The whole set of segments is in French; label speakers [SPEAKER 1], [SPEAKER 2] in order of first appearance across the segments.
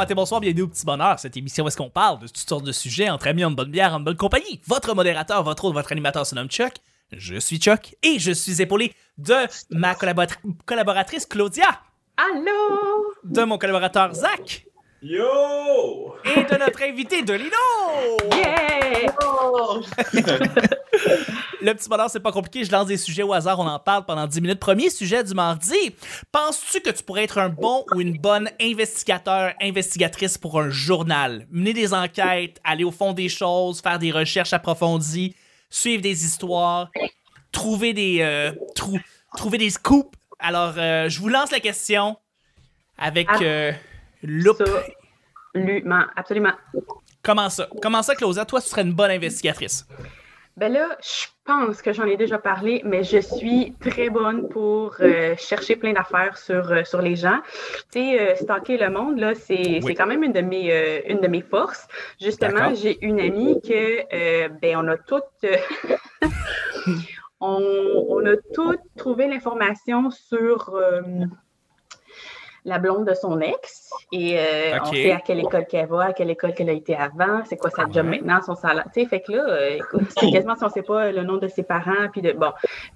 [SPEAKER 1] matin, bonsoir, bienvenue au Petit Bonheur. Cette émission où est-ce qu'on parle de toutes sortes de sujets entre amis, en bonne bière, en bonne compagnie. Votre modérateur, votre autre, votre animateur se nomme Chuck. Je suis Chuck et je suis épaulé de ma collabora- collaboratrice Claudia,
[SPEAKER 2] Allô?
[SPEAKER 1] de mon collaborateur Zach
[SPEAKER 3] Yo!
[SPEAKER 1] et de notre invité de Lino.
[SPEAKER 2] Yeah!
[SPEAKER 1] Le petit bonheur, c'est pas compliqué. Je lance des sujets au hasard, on en parle pendant 10 minutes. Premier sujet du mardi. Penses-tu que tu pourrais être un bon ou une bonne investigateur, investigatrice pour un journal? Mener des enquêtes, aller au fond des choses, faire des recherches approfondies, suivre des histoires, trouver des, euh, trou- trouver des scoops? Alors, euh, je vous lance la question avec
[SPEAKER 2] Ah.
[SPEAKER 1] euh, loupe.
[SPEAKER 2] Absolument, absolument.
[SPEAKER 1] Comment ça? Comment ça, Claudia? Toi, tu serais une bonne investigatrice.
[SPEAKER 2] Ben là, je pense que j'en ai déjà parlé, mais je suis très bonne pour euh, chercher plein d'affaires sur, euh, sur les gens. Tu sais, euh, stalker le monde, là, c'est quand même une de mes, euh, une de mes forces. Justement, j'ai une amie que, ben, on a toutes... on, on a toutes trouvé l'information sur... la blonde de son ex et euh, on sait à quelle école qu'elle va, à quelle école qu'elle a été avant, c'est quoi sa job
[SPEAKER 1] Ouais.
[SPEAKER 2] maintenant, son salaire. Tu sais, fait que là, euh, écoute, c'est quasiment si on sait pas le nom de ses parents, puis de bon.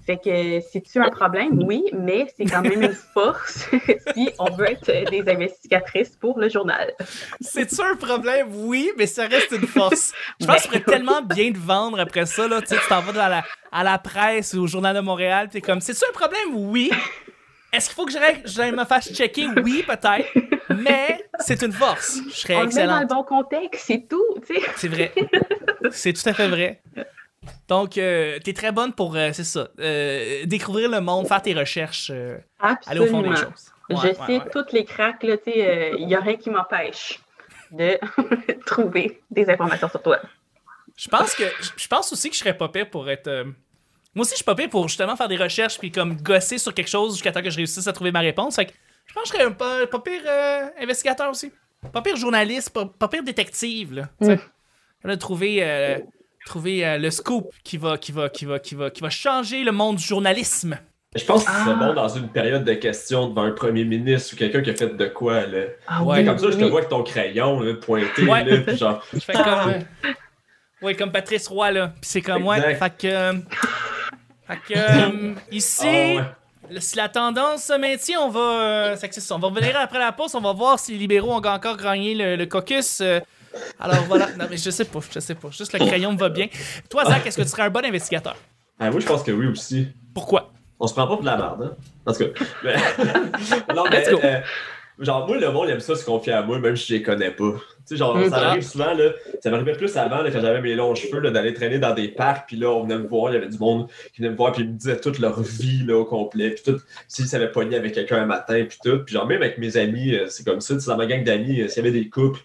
[SPEAKER 2] Fait que c'est-tu un problème? Oui, mais c'est quand même une force si on veut être des investigatrices pour le journal.
[SPEAKER 1] C'est-tu un problème? Oui, mais ça reste une force. Je pense que
[SPEAKER 2] Ben,
[SPEAKER 1] pourrais tellement bien te vendre après ça. Là. Tu sais, tu t'en vas dans la- à la presse ou au Journal de Montréal. Tu es comme, c'est-tu un problème? Oui. Est-ce qu'il faut que j'aille j'aille me fasse checker? Oui, peut-être. Mais c'est une force. Je serais
[SPEAKER 2] met dans le bon contexte, c'est tout.
[SPEAKER 1] C'est vrai. C'est tout à fait vrai. Donc, euh, t'es très bonne pour, euh, c'est ça, euh, découvrir le monde, faire tes recherches, aller au fond des choses.
[SPEAKER 2] Je
[SPEAKER 1] Ouais,
[SPEAKER 2] sais
[SPEAKER 1] ouais.
[SPEAKER 2] toutes les cracks, là, tu sais, il n'y a rien qui m'empêche de trouver des informations sur toi.
[SPEAKER 1] Je pense que je- je pense aussi que je serais pas pire pour être moi aussi je suis pas pire pour justement faire des recherches puis comme gosser sur quelque chose jusqu'à temps que je réussisse à trouver ma réponse. Fait que je pense que je serais un pas, pas pire euh, investigateur aussi. Pas pire journaliste, pas, pas pire détective là. tu sais. Là, trouver euh, trouver euh, le scoop qui va qui va qui va qui va qui va changer le monde du journalisme.
[SPEAKER 3] Je pense que ce serait
[SPEAKER 2] Ah.
[SPEAKER 3] bon dans une période de questions devant un premier ministre ou quelqu'un qui a fait de quoi, là.
[SPEAKER 2] Ah
[SPEAKER 1] Ouais,
[SPEAKER 2] oui,
[SPEAKER 3] Comme ça, je te
[SPEAKER 2] oui.
[SPEAKER 3] vois avec ton crayon, là, pointé,
[SPEAKER 1] Ouais.
[SPEAKER 3] là, puis genre...
[SPEAKER 1] Je fais comme euh, ouais, comme Patrice Roy là, puis c'est comme ouais,
[SPEAKER 3] Exact.
[SPEAKER 1] fait que euh, fait que euh, ici
[SPEAKER 3] Ah ouais.
[SPEAKER 1] Si la tendance se maintient, on va, euh, que c'est ça, on va revenir après la pause, on va voir si les libéraux ont encore gagné le, le caucus. euh. alors voilà, non mais je sais pas, je sais pas, juste le crayon me va bien. Toi Zach, est-ce que tu serais un bon investigateur?
[SPEAKER 3] Ah, moi, je pense que oui aussi.
[SPEAKER 1] Pourquoi?
[SPEAKER 3] On se prend pas pour de la merde, hein? En tout cas. mais- non, mais...
[SPEAKER 1] Let's go.
[SPEAKER 3] euh, genre, moi, le monde aime ça se confier à moi, même si je les connais pas. Tu sais, genre,
[SPEAKER 2] Mm.
[SPEAKER 3] ça m'arrive souvent, là, ça m'arrivait plus avant, là, quand j'avais mes longs cheveux, là, d'aller traîner dans des parcs, puis là, on venait me voir, il y avait du monde qui venait me voir, puis ils me disaient toute leur vie, là, au complet, puis tout, s'ils s'avaient pogné avec quelqu'un un matin, puis tout, puis genre, même avec mes amis, euh, c'est comme ça, tu sais, dans ma gang d'amis, euh, s'il y avait des couples,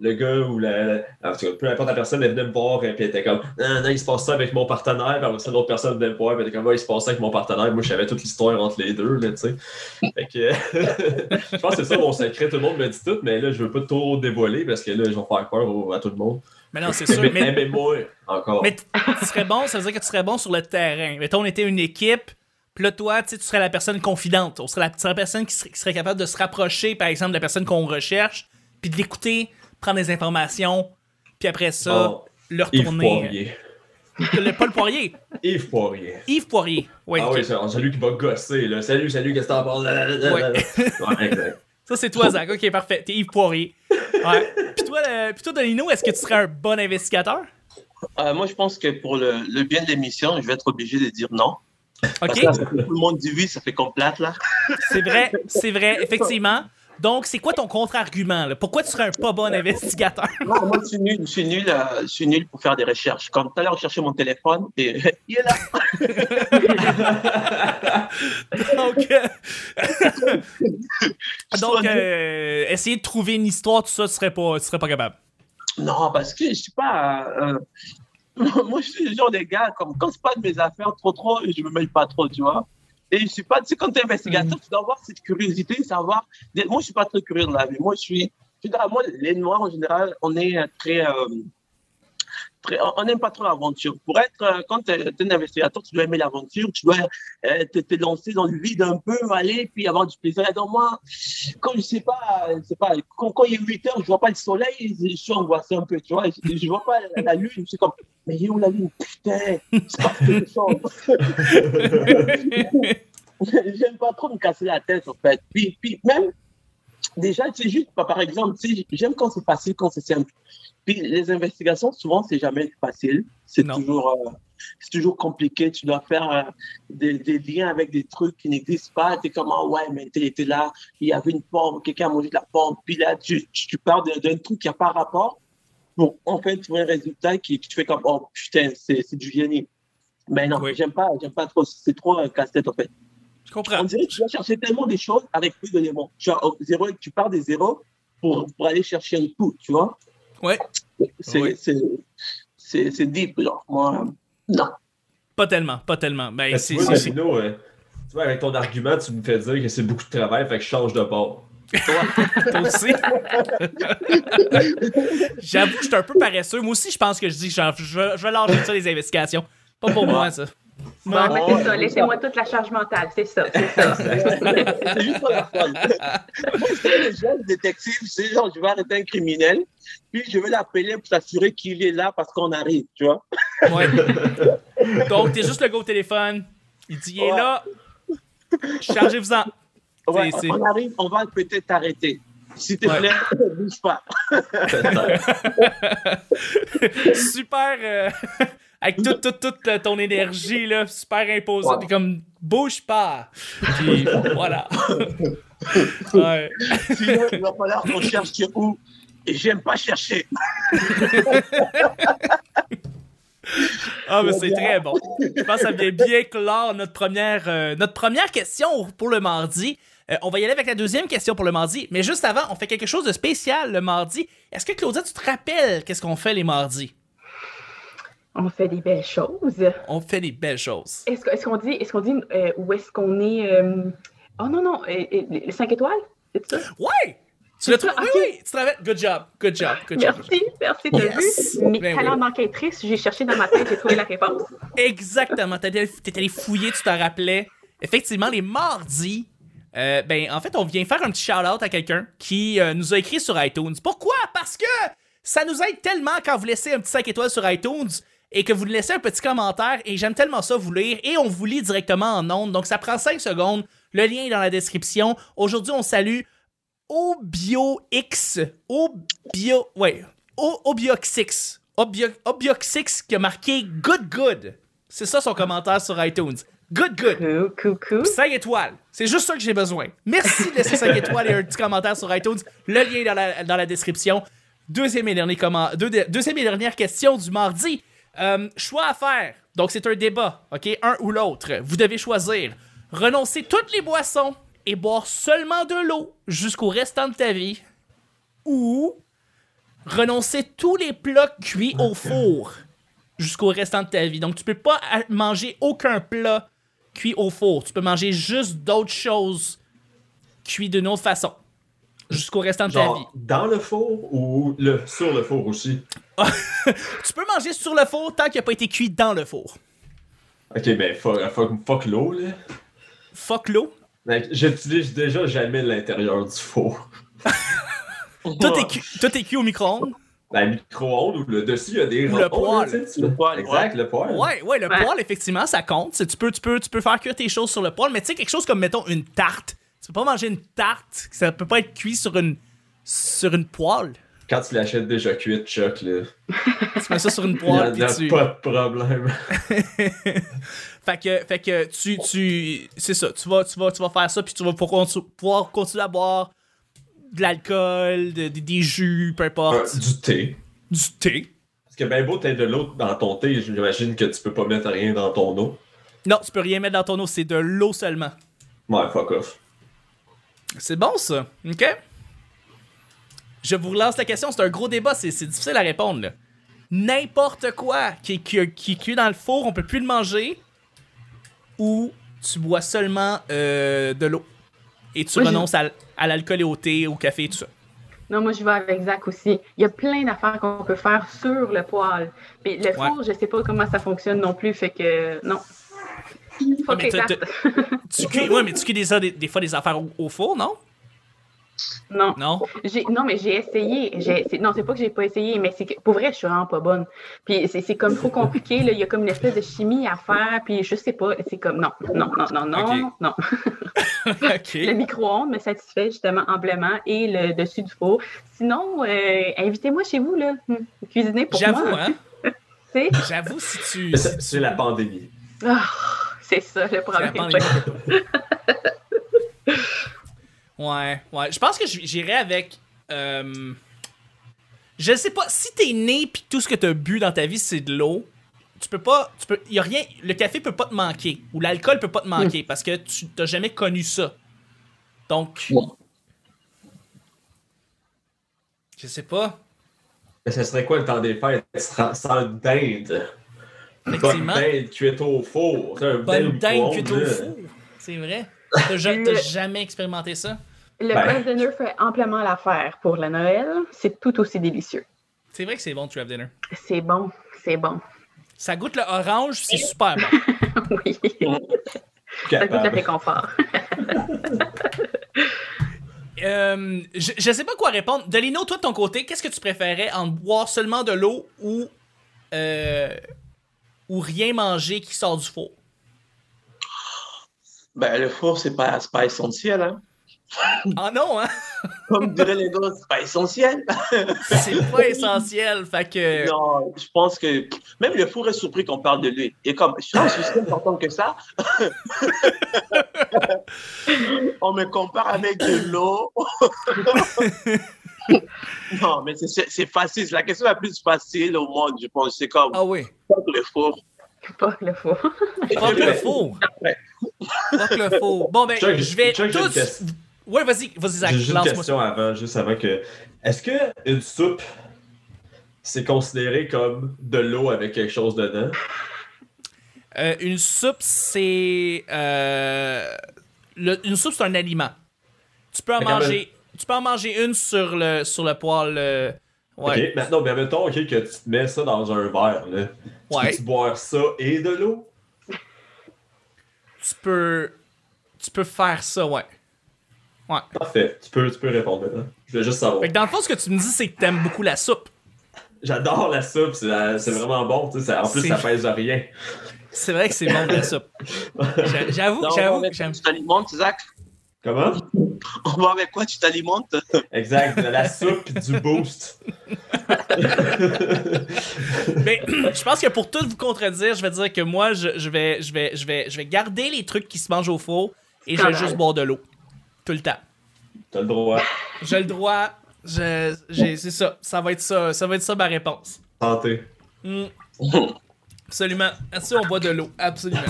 [SPEAKER 3] le gars ou la, en tout cas, peu importe la personne, elle venait me voir, et puis elle était comme, non, non, il se passe ça avec mon partenaire, puis après ça, l'autre personne venait me voir, puis elle était comme, ouais, il se passe ça avec mon partenaire, moi, je savais toute l'histoire entre les deux, là, tu sais. Fait que, je pense que c'est ça mon secret, tout le monde me dit tout, mais là, je veux pas trop dévoiler, parce que là, je vais faire peur au- à tout le monde.
[SPEAKER 1] Mais non, c'est sûr.
[SPEAKER 3] Mais,
[SPEAKER 1] Mais,
[SPEAKER 3] mais moi, encore.
[SPEAKER 1] mais tu serais bon, ça veut dire que tu serais bon sur le terrain. Mettons, on était une équipe, puis là, toi, tu serais la personne confidente. On serait la, tu serais la personne qui serait, qui serait capable de se rapprocher, par exemple, de la personne qu'on recherche, puis de l'écouter, prendre des informations, puis après ça,
[SPEAKER 3] Oh,
[SPEAKER 1] le retourner.
[SPEAKER 3] Poirier.
[SPEAKER 1] Le, pas le Poirier,
[SPEAKER 3] Yves Poirier.
[SPEAKER 1] Yves Poirier. Ouais,
[SPEAKER 3] ah
[SPEAKER 1] ok.
[SPEAKER 3] oui, c'est celui qui va gosser, là. Salut, salut, qu'est-ce que t'en penses?
[SPEAKER 1] Ouais.
[SPEAKER 3] Ouais, exact.
[SPEAKER 1] Ça, c'est toi, Zach. Ok, parfait. T'es Yves Poirier. Ouais. Puis toi, euh, puis toi, Danilo, est-ce que tu serais un bon investigateur?
[SPEAKER 4] Euh, moi, je pense que pour le, le bien de l'émission, je vais être obligé de dire non. Parce
[SPEAKER 1] Ok,
[SPEAKER 4] que là, ça fait- tout le monde dit oui, ça fait comme plate, là.
[SPEAKER 1] c'est vrai, c'est vrai, effectivement. Donc, c'est quoi ton contre-argument? là? Pourquoi tu serais un pas bon investigateur?
[SPEAKER 4] Non, moi, je suis nul, je suis nul, euh, je suis nul pour faire des recherches. Comme tout à l'heure, je cherchais mon téléphone et il est là.
[SPEAKER 1] Donc, euh, donc euh, essayer de trouver une histoire, tout ça, tu serais pas, tu serais pas capable.
[SPEAKER 4] Non, parce que je suis pas. euh, moi, je suis le genre de gars, comme quand c'est pas de mes affaires trop, trop, je me mêle pas trop, tu vois. Et je suis pas, tu sais, quand tu es investigateur, tu dois avoir cette curiosité, savoir. Moi, je suis pas très curieux de la vie. Moi, je suis. je suis dans- moi, les Noirs, en général, on est euh, très. euh, on n'aime pas trop l'aventure. Pour être, euh, quand tu es, un investigateur, tu dois aimer l'aventure, tu dois euh, te, te, lancer dans le vide un peu, aller, puis avoir du plaisir. Dans moi, quand je sais pas, je sais pas, quand, il est 8 heures, je vois pas le soleil, je suis angoissé un peu, tu vois, je, je vois pas la, lune, je suis comme, mais il est où la lune? Putain, c'est pas quelque chose. J'aime pas trop me casser la tête, en fait. Puis, puis même, déjà, c'est juste, par exemple, j'aime quand c'est facile, quand c'est simple. Puis les investigations, souvent, c'est jamais facile. C'est toujours, euh, c'est toujours compliqué. Tu dois faire euh, des, des, liens avec des trucs qui n'existent pas. Tu es comme, ah ouais, mais tu étais là, il y avait une pomme, quelqu'un a mangé de la pomme. Puis là, tu, tu parles d'un truc qui n'a pas rapport. Bon, en fait, vois un résultat qui, qui te fait comme, oh putain, c'est du génie. Mais non, oui. j'aime pas, j'aime pas trop. C'est trop euh, casse-tête, en fait.
[SPEAKER 1] Comprends.
[SPEAKER 4] On dirait que tu vas chercher tellement des choses avec plus d'éléments. Tu, zéro, tu pars des zéros pour, pour aller chercher un tout, tu vois.
[SPEAKER 1] Ouais.
[SPEAKER 4] C'est
[SPEAKER 1] ouais.
[SPEAKER 4] deep, genre. Moi, non.
[SPEAKER 1] Pas tellement, pas tellement. Ben, c'est,
[SPEAKER 3] Marino, euh, tu vois, avec ton argument, tu me fais dire que c'est beaucoup de travail, fait que je change de bord.
[SPEAKER 1] Toi aussi. J'avoue que je suis un peu paresseux. Moi aussi, je pense que je dis je, je vais lâcher ça, les investigations. Pas pour moi, ça.
[SPEAKER 2] Bon, ben, c'est ça. Laissez-moi toute la charge mentale. C'est ça. C'est ça.
[SPEAKER 4] c'est juste pour la fun. Moi, c'est les jeunes détectives. C'est genre, je vais arrêter un criminel, puis je vais l'appeler pour s'assurer qu'il est là parce qu'on arrive, tu vois.
[SPEAKER 1] Ouais. Donc, t'es juste le gars au téléphone. Il dit, il est
[SPEAKER 4] Ouais.
[SPEAKER 1] là. Chargez-vous-en.
[SPEAKER 4] Ouais, on arrive, on va peut-être t'arrêter. S'il te
[SPEAKER 1] Ouais.
[SPEAKER 4] plaît, bouge pas.
[SPEAKER 1] super. euh, avec toute, toute, toute euh, ton énergie, là, super imposante. T'es comme, bouge pas. Puis, voilà. ouais.
[SPEAKER 4] Sinon, il va falloir qu'on cherche où. Et j'aime pas chercher.
[SPEAKER 1] Ah, mais c'est très bon. Je pense que ça vient bien clore notre première, euh, notre première question pour le mardi. Euh, on va y aller avec la deuxième question pour le mardi. Mais juste avant, on fait quelque chose de spécial le mardi. Est-ce que Claudia, tu te rappelles qu'est-ce qu'on fait les mardis?
[SPEAKER 2] On fait des belles choses.
[SPEAKER 1] On fait des belles choses.
[SPEAKER 2] Est-ce, est-ce qu'on dit, est-ce qu'on dit euh, où est-ce qu'on est. euh, Oh non, non, euh, les 5 étoiles? C'est ça?
[SPEAKER 1] Ouais! Tu l'as trouvé?
[SPEAKER 2] ok.
[SPEAKER 1] Oui, oui, tu te rappelles? Good job, good job, good job.
[SPEAKER 2] Merci, merci, t'as
[SPEAKER 1] Yes.
[SPEAKER 2] vu? Mes
[SPEAKER 1] Ben
[SPEAKER 2] talents
[SPEAKER 1] oui.
[SPEAKER 2] d'enquêtrice, j'ai cherché dans ma tête, j'ai trouvé la réponse.
[SPEAKER 1] Exactement. T'étais allé fouiller, tu te rappelais. Effectivement, les mardis, euh, ben, en fait, on vient faire un petit shout-out à quelqu'un qui euh, nous a écrit sur iTunes. Pourquoi? Parce que ça nous aide tellement quand vous laissez un petit 5 étoiles sur iTunes et que vous laissez un petit commentaire et j'aime tellement ça vous lire et on vous lit directement en ondes. Donc, ça prend 5 secondes. Le lien est dans la description. Aujourd'hui, on salue ObioX. Obio... Ouais. Obioxix. Obio... Obioxix qui a marqué Good Good. C'est ça son commentaire sur iTunes. Good Good.
[SPEAKER 2] Coucou, coucou.
[SPEAKER 1] 5 étoiles. C'est juste ça que j'ai besoin. Merci de laisser 5 étoiles et un petit commentaire sur iTunes. Le lien est dans la, dans la description. Deuxième et, dernier comment... deux- deuxième et dernière question du mardi. Euh, choix à faire. Donc, c'est un débat, OK? Un ou l'autre. Vous devez choisir. Renoncer toutes les boissons et boire seulement de l'eau jusqu'au restant de ta vie. Ou renoncer tous les plats cuits au four jusqu'au restant de ta vie. Donc, tu peux pas manger aucun plat cuit au four. Tu peux manger juste d'autres choses cuits d'une autre façon jusqu'au restant de ta vie.
[SPEAKER 3] Genre, dans le four ou le, sur le four aussi?
[SPEAKER 1] Tu peux manger sur le four tant qu'il n'a pas été cuit dans le four.
[SPEAKER 3] Ok, ben fuck, fuck, fuck l'eau, là.
[SPEAKER 1] Fuck l'eau?
[SPEAKER 3] Mec, J'utilise déjà jamais l'intérieur du four.
[SPEAKER 1] Tout est, cu- tout est cuit au micro-ondes?
[SPEAKER 3] La micro-ondes ou le dessus, il y a des
[SPEAKER 1] le poêle.
[SPEAKER 4] Le poêle,
[SPEAKER 3] Exact, le poêle.
[SPEAKER 1] Ouais, ouais, le
[SPEAKER 2] Ouais.
[SPEAKER 1] poêle, effectivement, ça compte. Tu peux, tu, peux, tu peux faire cuire tes choses sur le poêle, mais tu sais, quelque chose comme, mettons, une tarte. Tu peux pas manger une tarte, ça peut pas être cuit sur une, sur une poêle.
[SPEAKER 3] Quand tu l'achètes déjà cuite, Chuck, là,
[SPEAKER 1] Tu mets ça sur une
[SPEAKER 3] il
[SPEAKER 1] poêle,
[SPEAKER 3] a,
[SPEAKER 1] puis
[SPEAKER 3] y a
[SPEAKER 1] tu...
[SPEAKER 3] pas de problème.
[SPEAKER 1] Fait que, fait que tu, tu, c'est ça, tu vas, tu vas, tu vas faire ça, puis tu vas pouvoir, pouvoir continuer à boire de l'alcool, de- de- des jus, peu importe,
[SPEAKER 3] Euh, du thé.
[SPEAKER 1] du thé.
[SPEAKER 3] Parce que ben beau t'as de l'eau dans ton thé, j'imagine que tu peux pas mettre rien dans ton eau.
[SPEAKER 1] Non, tu peux rien mettre dans ton eau, c'est de l'eau seulement.
[SPEAKER 3] Ouais, fuck off.
[SPEAKER 1] C'est bon ça, ok? Je vous relance la question, c'est un gros débat, c'est difficile à répondre là. N'importe quoi qui, qui, qui est cuit dans le four, on peut plus le manger, ou tu bois seulement euh, de l'eau. Et tu
[SPEAKER 4] Moi,
[SPEAKER 1] renonces à, à l'alcool et au thé, au café, tout ça.
[SPEAKER 2] Non, moi, je vais avec Zach aussi. Il y a plein d'affaires qu'on peut faire sur le poêle. Puis le four, je sais pas comment ça fonctionne non plus, fait que non.
[SPEAKER 1] Mais
[SPEAKER 2] tartes.
[SPEAKER 1] Tu cuis, ouais, mais tu cuis des, des, des fois des affaires au, au four, non?
[SPEAKER 2] Non.
[SPEAKER 1] Non?
[SPEAKER 2] Non, mais j'ai essayé. Non, c'est pas que j'ai pas essayé, mais c'est que pour vrai, je suis vraiment pas bonne. Puis c'est c'est comme trop compliqué. Là. Il y a comme une espèce de chimie à faire. Puis je sais pas. C'est comme non, non, non, non, non, non.
[SPEAKER 1] ok.
[SPEAKER 2] Le micro-ondes me satisfait justement amplement et le dessus du four. Sinon, euh, invitez-moi chez vous, là. Hmm. Cuisinez pour
[SPEAKER 1] J'avoue,
[SPEAKER 2] moi.
[SPEAKER 1] hein?
[SPEAKER 2] Tu sais?
[SPEAKER 1] J'avoue, si tu.
[SPEAKER 3] C'est
[SPEAKER 1] tu-
[SPEAKER 3] la pandémie.
[SPEAKER 2] Ah, c'est ça le problème.
[SPEAKER 1] ouais, ouais. Je pense que j- j'irais avec. euh, Je sais pas, si t'es né pis tout ce que t'as bu dans ta vie c'est de l'eau, tu peux pas. Tu peux, y a rien. Le café peut pas te manquer. Ou l'alcool peut pas te manquer parce que tu t'as jamais connu ça. Donc.
[SPEAKER 4] Ouais.
[SPEAKER 1] Je sais pas.
[SPEAKER 3] Mais ce serait quoi le temps des fêtes? Sans dinde? Une bonne
[SPEAKER 1] Effectivement.
[SPEAKER 3] dinde cuite au four. C'est un bel
[SPEAKER 1] Bonne dinde cuite au four. C'est vrai. T'as ja- t'as jamais expérimenté ça?
[SPEAKER 2] Le
[SPEAKER 3] Ben.
[SPEAKER 2] craft dinner fait amplement l'affaire pour le Noël. C'est tout aussi délicieux.
[SPEAKER 1] C'est vrai que c'est bon, Trap Dinner.
[SPEAKER 2] C'est bon, c'est bon.
[SPEAKER 1] Ça goûte le orange, c'est super bon.
[SPEAKER 2] oui, ça goûte le réconfort.
[SPEAKER 1] Euh, je, je sais pas quoi répondre. Dolino, toi de ton côté, qu'est-ce que tu préférais en boire seulement de l'eau ou euh, ou rien manger qui sort du four?
[SPEAKER 4] Ben, le four, c'est pas, c'est pas essentiel. Hein.
[SPEAKER 1] Ah non, hein?
[SPEAKER 4] Comme diraient les gars, c'est pas essentiel.
[SPEAKER 1] C'est pas essentiel. Fait que.
[SPEAKER 4] Non, je pense que même le four est surpris qu'on parle de lui. Et comme je suis si important que ça, on me compare avec de l'eau. non, mais c'est- facile. C'est la question la plus facile au monde, je pense. C'est comme
[SPEAKER 1] Ah oui.
[SPEAKER 4] le four.
[SPEAKER 2] Pas le four.
[SPEAKER 1] Fuck le four. Fuck le four. Bon, ben,
[SPEAKER 3] Chuck,
[SPEAKER 1] je vais
[SPEAKER 3] Chuck,
[SPEAKER 1] tous.
[SPEAKER 3] question.
[SPEAKER 1] Ouais, vas-y, vas-y, Zach,
[SPEAKER 3] J'ai juste une
[SPEAKER 1] lance-moi
[SPEAKER 3] question avant, juste avant que. Est-ce que une soupe, c'est considéré comme de l'eau avec quelque chose dedans?
[SPEAKER 1] Euh, une soupe, c'est. euh, le- une soupe, c'est un aliment. Tu peux en manger. Tu peux en manger une sur le, sur le poêle. euh, ouais.
[SPEAKER 3] Ok, maintenant, mais mettons ok, que tu te mets ça dans un verre. Là. Tu
[SPEAKER 1] Ouais.
[SPEAKER 3] peux-tu boire ça et de l'eau?
[SPEAKER 1] Tu peux. Tu peux faire ça, ouais. Ouais.
[SPEAKER 3] Parfait, tu peux, tu peux répondre maintenant. Je voulais juste savoir.
[SPEAKER 1] Fait que dans le fond, ce que tu me dis, c'est que t'aimes beaucoup la soupe.
[SPEAKER 3] J'adore la soupe, c'est la- c'est vraiment bon. tu sais, ça- en plus, ça pèse rien.
[SPEAKER 1] C'est vrai que c'est bon de la soupe. J'a- J'avoue, j'avoue j'aime.
[SPEAKER 4] tu t'alimentes, Zach
[SPEAKER 3] Comment?
[SPEAKER 4] On va avec quoi? Tu t'alimentes?
[SPEAKER 3] Exact, de la soupe et du boost.
[SPEAKER 1] Mais je pense que pour tout vous contredire, je vais dire que moi, je, je vais, je, vais, je, vais, je vais garder les trucs qui se mangent au four et je vais juste boire de l'eau. Tout le temps.
[SPEAKER 3] T'as le droit.
[SPEAKER 1] J'ai le droit. Je, j'ai- c'est ça. Ça va être ça. Ça va être ça ma réponse.
[SPEAKER 3] Santé.
[SPEAKER 1] Mm. Absolument. Si on boit de l'eau? Absolument.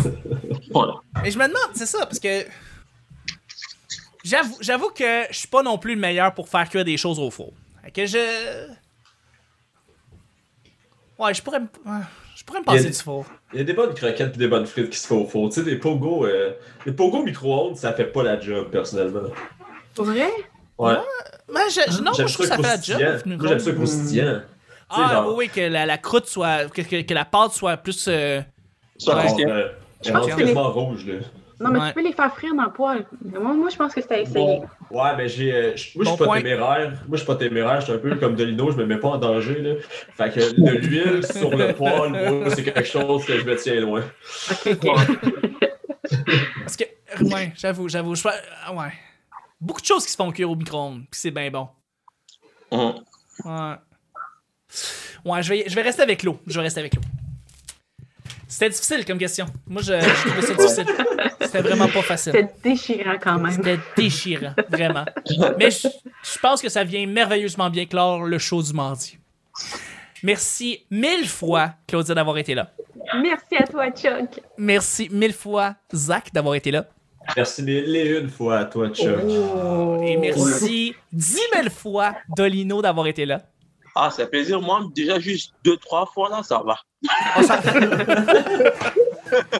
[SPEAKER 4] Voilà.
[SPEAKER 1] Et je me demande, c'est ça, parce que. J'avoue, j'avoue que je suis pas non plus le meilleur pour faire cuire des choses au four. Fait que je. Ouais, je pourrais me. ouais, Je pourrais me passer
[SPEAKER 3] des-
[SPEAKER 1] du four.
[SPEAKER 3] Il y a des bonnes croquettes et des bonnes frites qui se font au four. Tu sais, des pogo, euh, les pogo micro-ondes, ça fait pas la job, personnellement.
[SPEAKER 2] Pour vrai?
[SPEAKER 3] Ouais.
[SPEAKER 1] Mais je, je- non, moi, je trouve que ça fait la job.
[SPEAKER 3] Moi, j'aime ça croustillant. Sais,
[SPEAKER 1] Ah,
[SPEAKER 3] genre-
[SPEAKER 1] oui, oui, que la, la croûte soit. Que, que, que la pâte soit plus. euh,
[SPEAKER 4] Ça
[SPEAKER 1] Ouais.
[SPEAKER 3] euh,
[SPEAKER 2] Je pense que les-
[SPEAKER 3] rouge, là.
[SPEAKER 2] Non, mais
[SPEAKER 1] Ouais.
[SPEAKER 2] tu peux les faire frire dans le poêle. Moi, moi je pense que c'était à essayer.
[SPEAKER 3] Bon, ouais, mais j'ai. euh, je- moi, je
[SPEAKER 1] Bon
[SPEAKER 3] suis pas
[SPEAKER 1] point.
[SPEAKER 3] téméraire. Moi, je suis pas téméraire. Je suis un peu comme Dolino. Je me mets pas en danger, là. Fait que de l'huile sur le poêle, moi, c'est quelque chose que je me tiens loin.
[SPEAKER 1] Parce que. Ouais, j'avoue, j'avoue. je ah, ouais. Beaucoup de choses qui se font cuire au micro-ondes, puis c'est bien bon.
[SPEAKER 4] Hum.
[SPEAKER 1] Ouais. Ouais, je vais, je vais rester avec l'eau. Je vais rester avec l'eau. C'était difficile comme question. Moi, je, je trouvais ça difficile. C'était vraiment pas facile.
[SPEAKER 2] C'était déchirant quand même.
[SPEAKER 1] C'était déchirant, vraiment. Mais je, je pense que ça vient merveilleusement bien clore le show du mardi. Merci mille fois, Claudia, d'avoir été là.
[SPEAKER 2] Merci à toi, Chuck.
[SPEAKER 1] Merci mille fois, Zach, d'avoir été là.
[SPEAKER 3] Merci mille et une fois à toi, Chuck.
[SPEAKER 2] Oh.
[SPEAKER 1] Et merci dix mille fois, Dolino, d'avoir été là.
[SPEAKER 4] Ah, c'est plaisir. Moi, déjà juste deux, trois fois, là, ça va.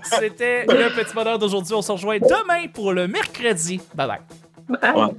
[SPEAKER 1] C'était le petit bonheur d'aujourd'hui. On se rejoint demain pour le mercredi. Bye bye.
[SPEAKER 2] Bye.
[SPEAKER 4] Ouais.